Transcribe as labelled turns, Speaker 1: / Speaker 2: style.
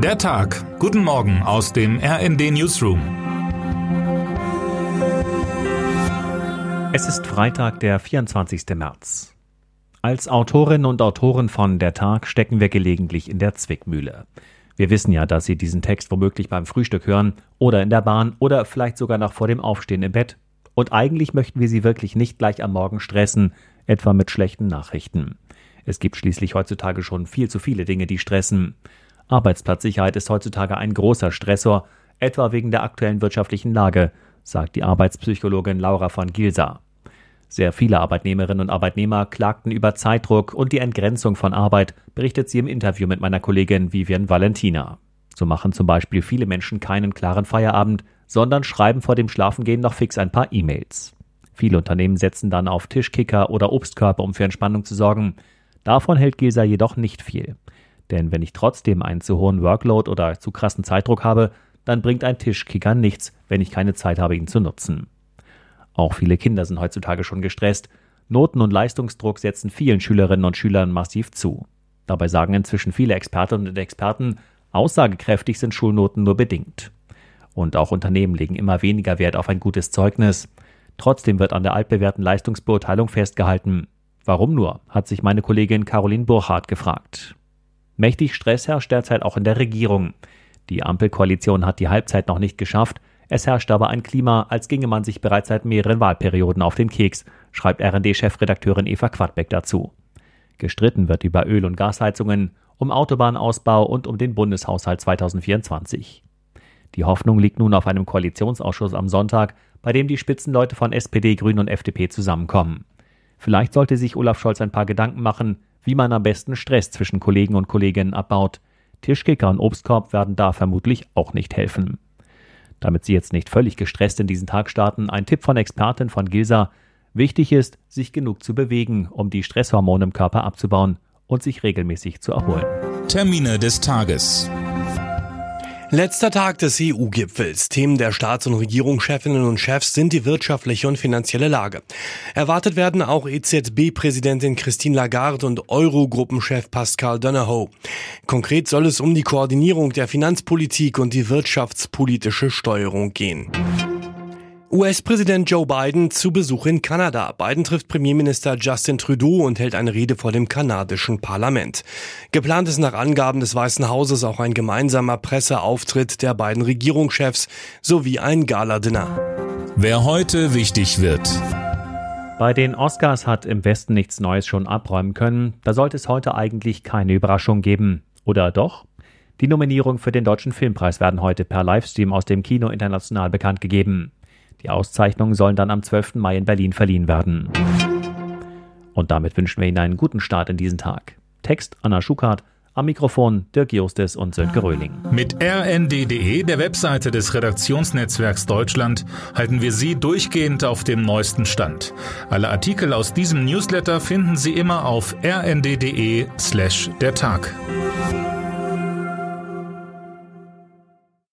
Speaker 1: Der Tag. Guten Morgen aus dem RND Newsroom.
Speaker 2: Es ist Freitag, der 24. März. Als Autorinnen und Autoren von Der Tag stecken wir gelegentlich in der Zwickmühle. Wir wissen ja, dass Sie diesen Text womöglich beim Frühstück hören oder in der Bahn oder vielleicht sogar noch vor dem Aufstehen im Bett. Und eigentlich möchten wir Sie wirklich nicht gleich am Morgen stressen, etwa mit schlechten Nachrichten. Es gibt schließlich heutzutage schon viel zu viele Dinge, die stressen. Arbeitsplatzsicherheit ist heutzutage ein großer Stressor, etwa wegen der aktuellen wirtschaftlichen Lage, sagt die Arbeitspsychologin Laura von Gilsa. Sehr viele Arbeitnehmerinnen und Arbeitnehmer klagten über Zeitdruck und die Entgrenzung von Arbeit, berichtet sie im Interview mit meiner Kollegin Vivian Valentina. So machen zum Beispiel viele Menschen keinen klaren Feierabend, sondern schreiben vor dem Schlafengehen noch fix ein paar E-Mails. Viele Unternehmen setzen dann auf Tischkicker oder Obstkörper, um für Entspannung zu sorgen. Davon hält Gilsa jedoch nicht viel. Denn wenn ich trotzdem einen zu hohen Workload oder zu krassen Zeitdruck habe, dann bringt ein Tischkicker nichts, wenn ich keine Zeit habe, ihn zu nutzen. Auch viele Kinder sind heutzutage schon gestresst. Noten- und Leistungsdruck setzen vielen Schülerinnen und Schülern massiv zu. Dabei sagen inzwischen viele Expertinnen und Experten, aussagekräftig sind Schulnoten nur bedingt. Und auch Unternehmen legen immer weniger Wert auf ein gutes Zeugnis. Trotzdem wird an der altbewährten Leistungsbeurteilung festgehalten. Warum nur, hat sich meine Kollegin Caroline Burchardt gefragt. Mächtig Stress herrscht derzeit auch in der Regierung. Die Ampelkoalition hat die Halbzeit noch nicht geschafft. Es herrscht aber ein Klima, als ginge man sich bereits seit mehreren Wahlperioden auf den Keks, schreibt RD-Chefredakteurin Eva Quadbeck dazu. Gestritten wird über Öl- und Gasheizungen, um Autobahnausbau und um den Bundeshaushalt 2024. Die Hoffnung liegt nun auf einem Koalitionsausschuss am Sonntag, bei dem die Spitzenleute von SPD, Grünen und FDP zusammenkommen. Vielleicht sollte sich Olaf Scholz ein paar Gedanken machen, wie man am besten Stress zwischen Kollegen und Kolleginnen abbaut. Tischkicker und Obstkorb werden da vermutlich auch nicht helfen. Damit Sie jetzt nicht völlig gestresst in diesen Tag starten, ein Tipp von Expertin von Gilsa. Wichtig ist, sich genug zu bewegen, um die Stresshormone im Körper abzubauen und sich regelmäßig zu erholen.
Speaker 1: Termine des Tages.
Speaker 3: Letzter Tag des EU-Gipfels. Themen der Staats- und Regierungschefinnen und Chefs sind die wirtschaftliche und finanzielle Lage. Erwartet werden auch EZB-Präsidentin Christine Lagarde und Eurogruppenchef Pascal Donahoe. Konkret soll es um die Koordinierung der Finanzpolitik und die wirtschaftspolitische Steuerung gehen. US-Präsident Joe Biden zu Besuch in Kanada. Biden trifft Premierminister Justin Trudeau und hält eine Rede vor dem kanadischen Parlament. Geplant ist nach Angaben des Weißen Hauses auch ein gemeinsamer Presseauftritt der beiden Regierungschefs sowie ein Galadinner.
Speaker 1: Wer heute wichtig wird.
Speaker 2: Bei den Oscars hat im Westen nichts Neues schon abräumen können. Da sollte es heute eigentlich keine Überraschung geben. Oder doch? Die Nominierungen für den Deutschen Filmpreis werden heute per Livestream aus dem Kino international bekannt gegeben. Die Auszeichnungen sollen dann am 12. Mai in Berlin verliehen werden. Und damit wünschen wir Ihnen einen guten Start in diesen Tag. Text Anna Schukart, am Mikrofon Dirk Justes und Sönke Röhling.
Speaker 1: Mit rnd.de, der Webseite des Redaktionsnetzwerks Deutschland, halten wir Sie durchgehend auf dem neuesten Stand. Alle Artikel aus diesem Newsletter finden Sie immer auf rnd.de slash der Tag.